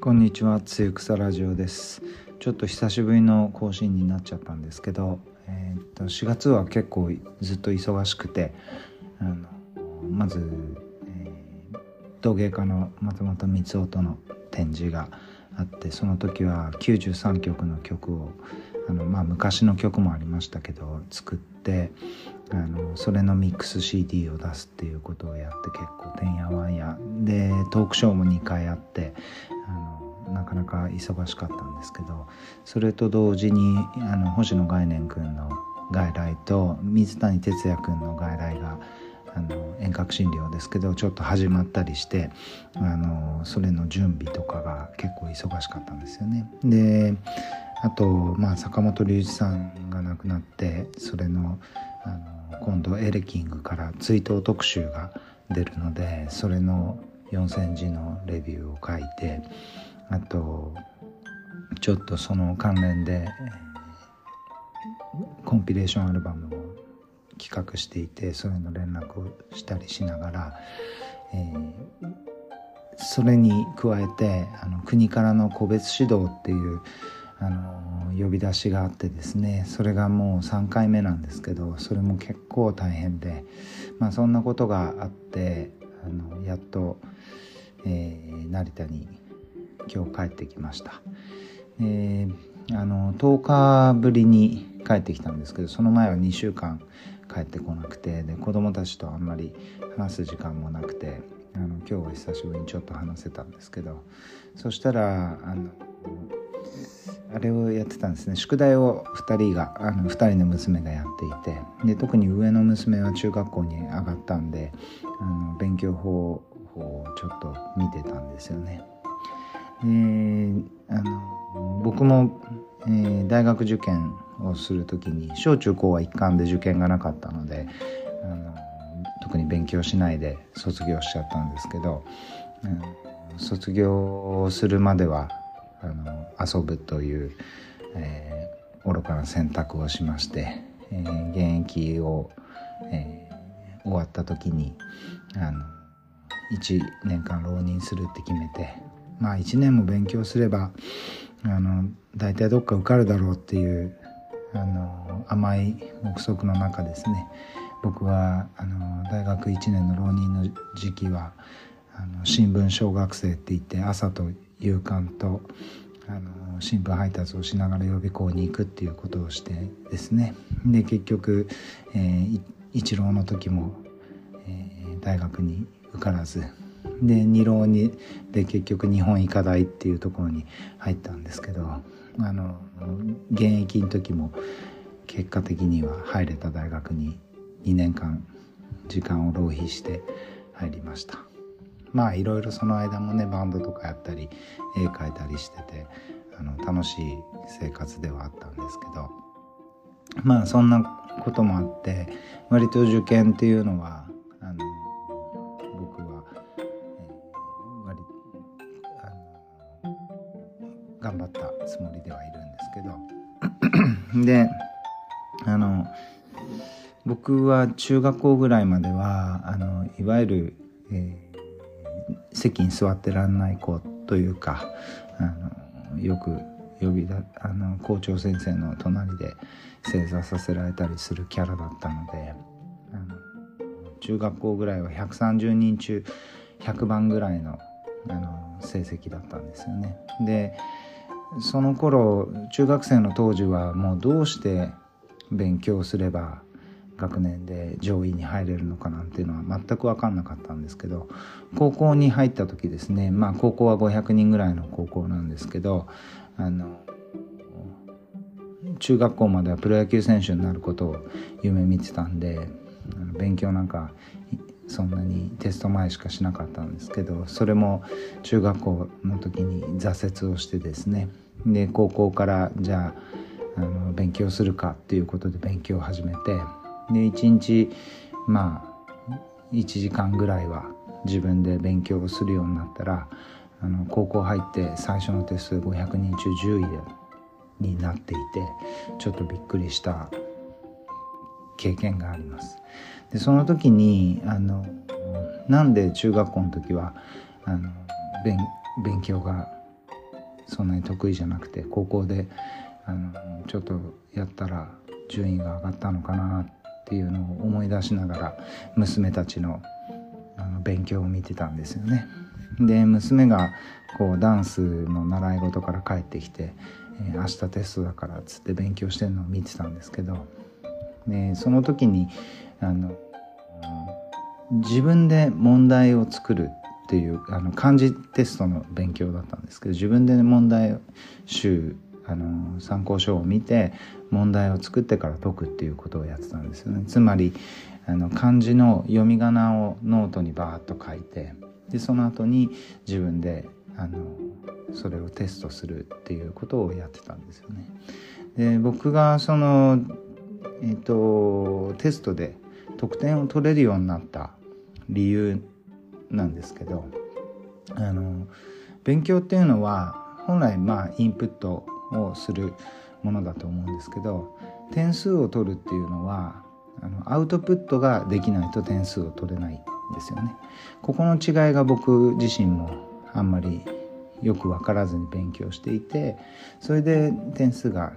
こんにちは、つゆくさラジオです。ちょっと久しぶりの更新になっちゃったんですけど、えー、っと4月は結構ずっと忙しくて、あのまず、えー、陶芸家の松本光夫との展示があってその時は93曲の曲をあの、まあ、昔の曲もありましたけど作ってあのそれのミックス CD を出すっていうことをやって結構てんやわんやでトークショーも2回あってあのなかなか忙しかったんですけどそれと同時にあの星野概念君の外来と水谷哲也君の外来があの遠隔診療ですけどちょっと始まったりしてあのそれの準備とかが結構忙しかったんですよね。であと、まあ、坂本龍一さんが亡くなってそれのあの今度エレキングから追悼特集が出るのでそれの4,000字のレビューを書いてあとちょっとその関連でコンピレーションアルバムを企画していてそれの連絡をしたりしながら、えー、それに加えてあの国からの個別指導っていうあの呼び出しがあってですねそれがもう3回目なんですけどそれも結構大変で、まあ、そんなことがあってあのやっと、えー、成田に今日帰ってきました。えー、あの10日ぶりに帰ってきたんですけどその前は2週間帰ってこなくてで子供たちとあんまり話す時間もなくてあの今日は久しぶりにちょっと話せたんですけどそしたらあのあれをやってたんですね宿題を2人があの2人の娘がやっていてで特に上の娘は中学校に上がったんであの勉強法をちょっと見てたんですよね。であの僕も、えー、大学受験をする時に小中高は一貫で受験がなかったのであの特に勉強しないで卒業しちゃったんですけど、うん、卒業するまではあの遊ぶという、えー、愚かな選択をしまして、えー、現役を、えー、終わった時にあの1年間浪人するって決めてまあ1年も勉強すればあの大体どっか受かるだろうっていうあの甘い憶測の中ですね。僕はあの大学1年の浪人の時期はあの新聞小学生って言って朝と夕刊とあの新聞配達をしながら予備校に行くっていうことをしてですね。で結局、えー、一浪の時も、えー、大学に受からず。で二浪にで結局日本医科大っていうところに入ったんですけどあの現役の時も結果的には入れた大学に2年間時間を浪費して入りました。まあいろいろその間もねバンドとかやったり絵描いたりしててあの楽しい生活ではあったんですけどまあそんなこともあって割と受験っていうのはあの僕は、えー、割あの頑張ったつもりではいるんですけど であの僕は中学校ぐらいまではあのいわゆる、えー席に座ってらんない子というかあのよく呼びだあの校長先生の隣で正座させられたりするキャラだったのであの中学校ぐらいは130人中100番ぐらいのあの成績だったんですよね。でその頃中学生の当時はもうどうして勉強すれば学年で上位に入れるのかなんていうのは全く分かんなかったんですけど高校に入った時ですねまあ高校は500人ぐらいの高校なんですけどあの中学校まではプロ野球選手になることを夢見てたんで勉強なんかそんなにテスト前しかしなかったんですけどそれも中学校の時に挫折をしてですねで高校からじゃああの勉強するかっていうことで勉強を始めてで1日まあ1時間ぐらいは自分で勉強をするようになったらあの高校入って最初のテスト500人中10位になっていてちょっとびっくりした経験があります。でその時にあのなんで中学校の時はあの勉勉強がそんなに得意じゃなくて高校であのちょっとやったら順位が上がったのかなっていうのを思い出しながら娘たちのあの勉強を見てたんですよね。で娘がこうダンスの習い事から帰ってきて、えー、明日テストだからっつって勉強してるのを見てたんですけどでその時にあの自分で問題を作るっていうあの漢字テストの勉強だったんですけど自分で問題集あの参考書を見て問題を作ってから解くっていうことをやってたんですよねつまりあの漢字の読み仮名をノートにバーッと書いてでその後に自分であのそれをテストするっていうことをやってたんですよね。で僕がその、えーと、テストで得点を取れるようになった理由なんですけどあの勉強っていうのは本来まあインプットをするものだと思うんですけど点数を取るっていうのはあのアウトプットができないと点数を取れないんですよね。ここの違いが僕自身もあんまりよく分からずに勉強していてそれで点数が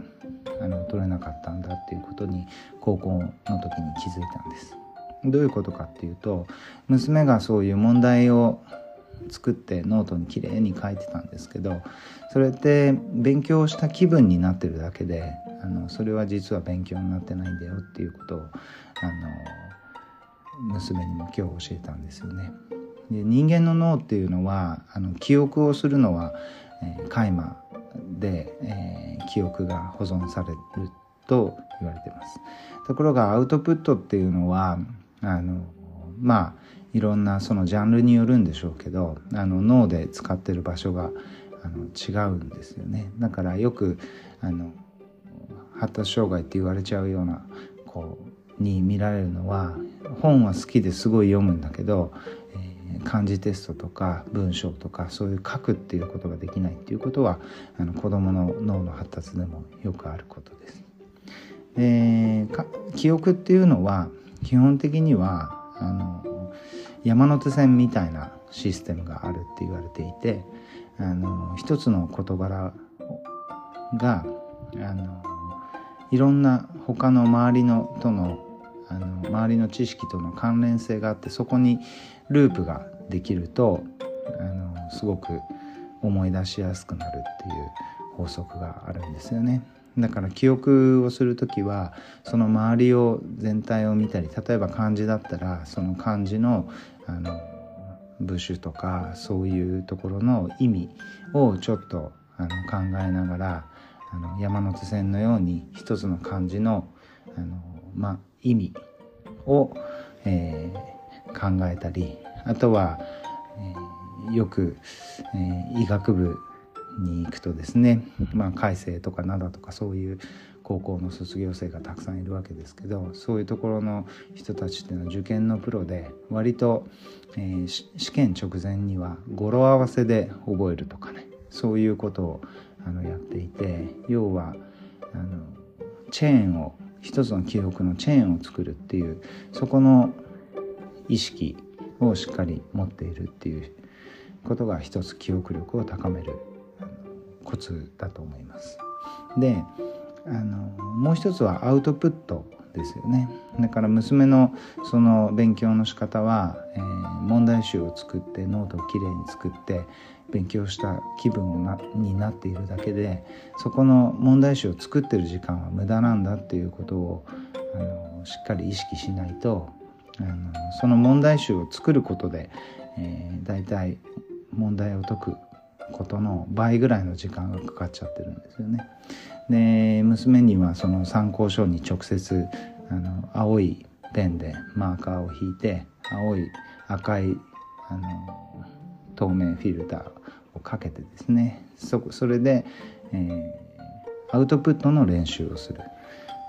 あの取れなかったんだっていうことに高校の時に気づいたんです。どういうことかっていうと娘がそういう問題を作ってノートにきれいに書いてたんですけどそれって勉強した気分になってるだけであのそれは実は勉強になってないんだよっていうことをあの娘にも今日教えたんですよね。で人間の脳っていうのはあの記憶をするのは、えー、カマで、えー、記憶が保存されると言われてます。ところがアウトプットっていうのはあのまあいろんなそのジャンルによるんでしょうけどあの脳で使ってる場所があの違うんですよねだからよくあの発達障害って言われちゃうような子に見られるのは本は好きですごい読むんだけど、えー、漢字テストとか文章とかそういう書くっていうことができないっていうことはあの子どもの脳の発達でもよくあることです。で記憶っていうのは基本的にはあの山手線みたいなシステムがあるって言われていてあの一つの事柄があのいろんな他の周りのとのあの周りの知識との関連性があってそこにループができるとあのすごく思い出しやすくなるっていう法則があるんですよね。だから記憶をする時はその周りを全体を見たり例えば漢字だったらその漢字のあの部首とかそういうところの意味をちょっとあの考えながらあの山手線のように一つの漢字のあの、まあ、意味を、えー、考えたりあとは、えー、よく、えー、医学部に行くとですね、まあ、海星とか灘とかそういう高校の卒業生がたくさんいるわけですけどそういうところの人たちっていうのは受験のプロで割と、えー、試験直前には語呂合わせで覚えるとかねそういうことをあのやっていて要はあのチェーンを一つの記憶のチェーンを作るっていうそこの意識をしっかり持っているっていうことが一つ記憶力を高めるコツだと思います。であのもう一つはアウトプットですよねだから娘のその勉強の仕方は、えー、問題集を作ってノートをきれいに作って勉強した気分をなになっているだけでそこの問題集を作ってる時間は無駄なんだっていうことをあのしっかり意識しないとあのその問題集を作ることで、えー、大体問題を解くことの倍ぐらいの時間がかかっちゃってるんですよね。で娘にはその参考書に直接あの青いペンでマーカーを引いて青い赤いあの透明フィルターをかけてですねそそれで、えー、アウトプットの練習をする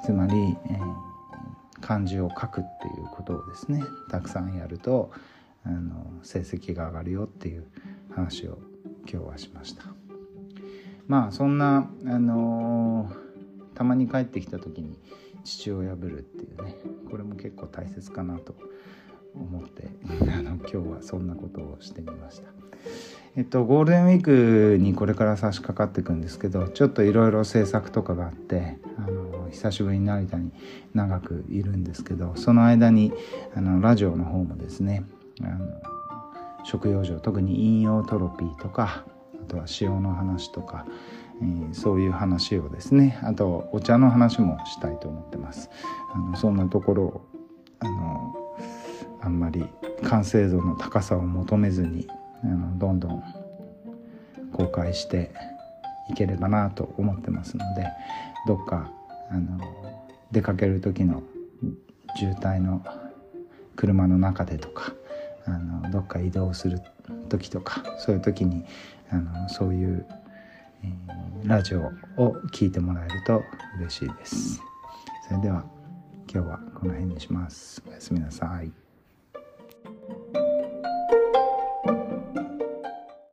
つまり、えー、漢字を書くっていうことをですねたくさんやるとあの成績が上がるよっていう話を今日はしましたまあそんなあのー、たまに帰ってきた時に父親ぶるっていうねこれも結構大切かなと思って あの今日はそんなことをしてみました。えっと、ゴールデンウィークにこれから差し掛かっていくんですけどちょっといろいろ制作とかがあってあの久しぶりに成田に長くいるんですけどその間にあのラジオの方もですねあの食用上特に引用トロピーとかあとは塩の話とか、えー、そういう話をですねあとお茶の話もしたいと思ってます。あのそんなところをあのあんまり完成度の高さを求めずにあのどんどん公開していければなと思ってますのでどっかあの出かける時の渋滞の車の中でとかあのどっか移動する時とかそういう時にあのそういう、えー、ラジオを聞いてもらえると嬉しいです。それでは今日はこの辺にします。おやすみなさい。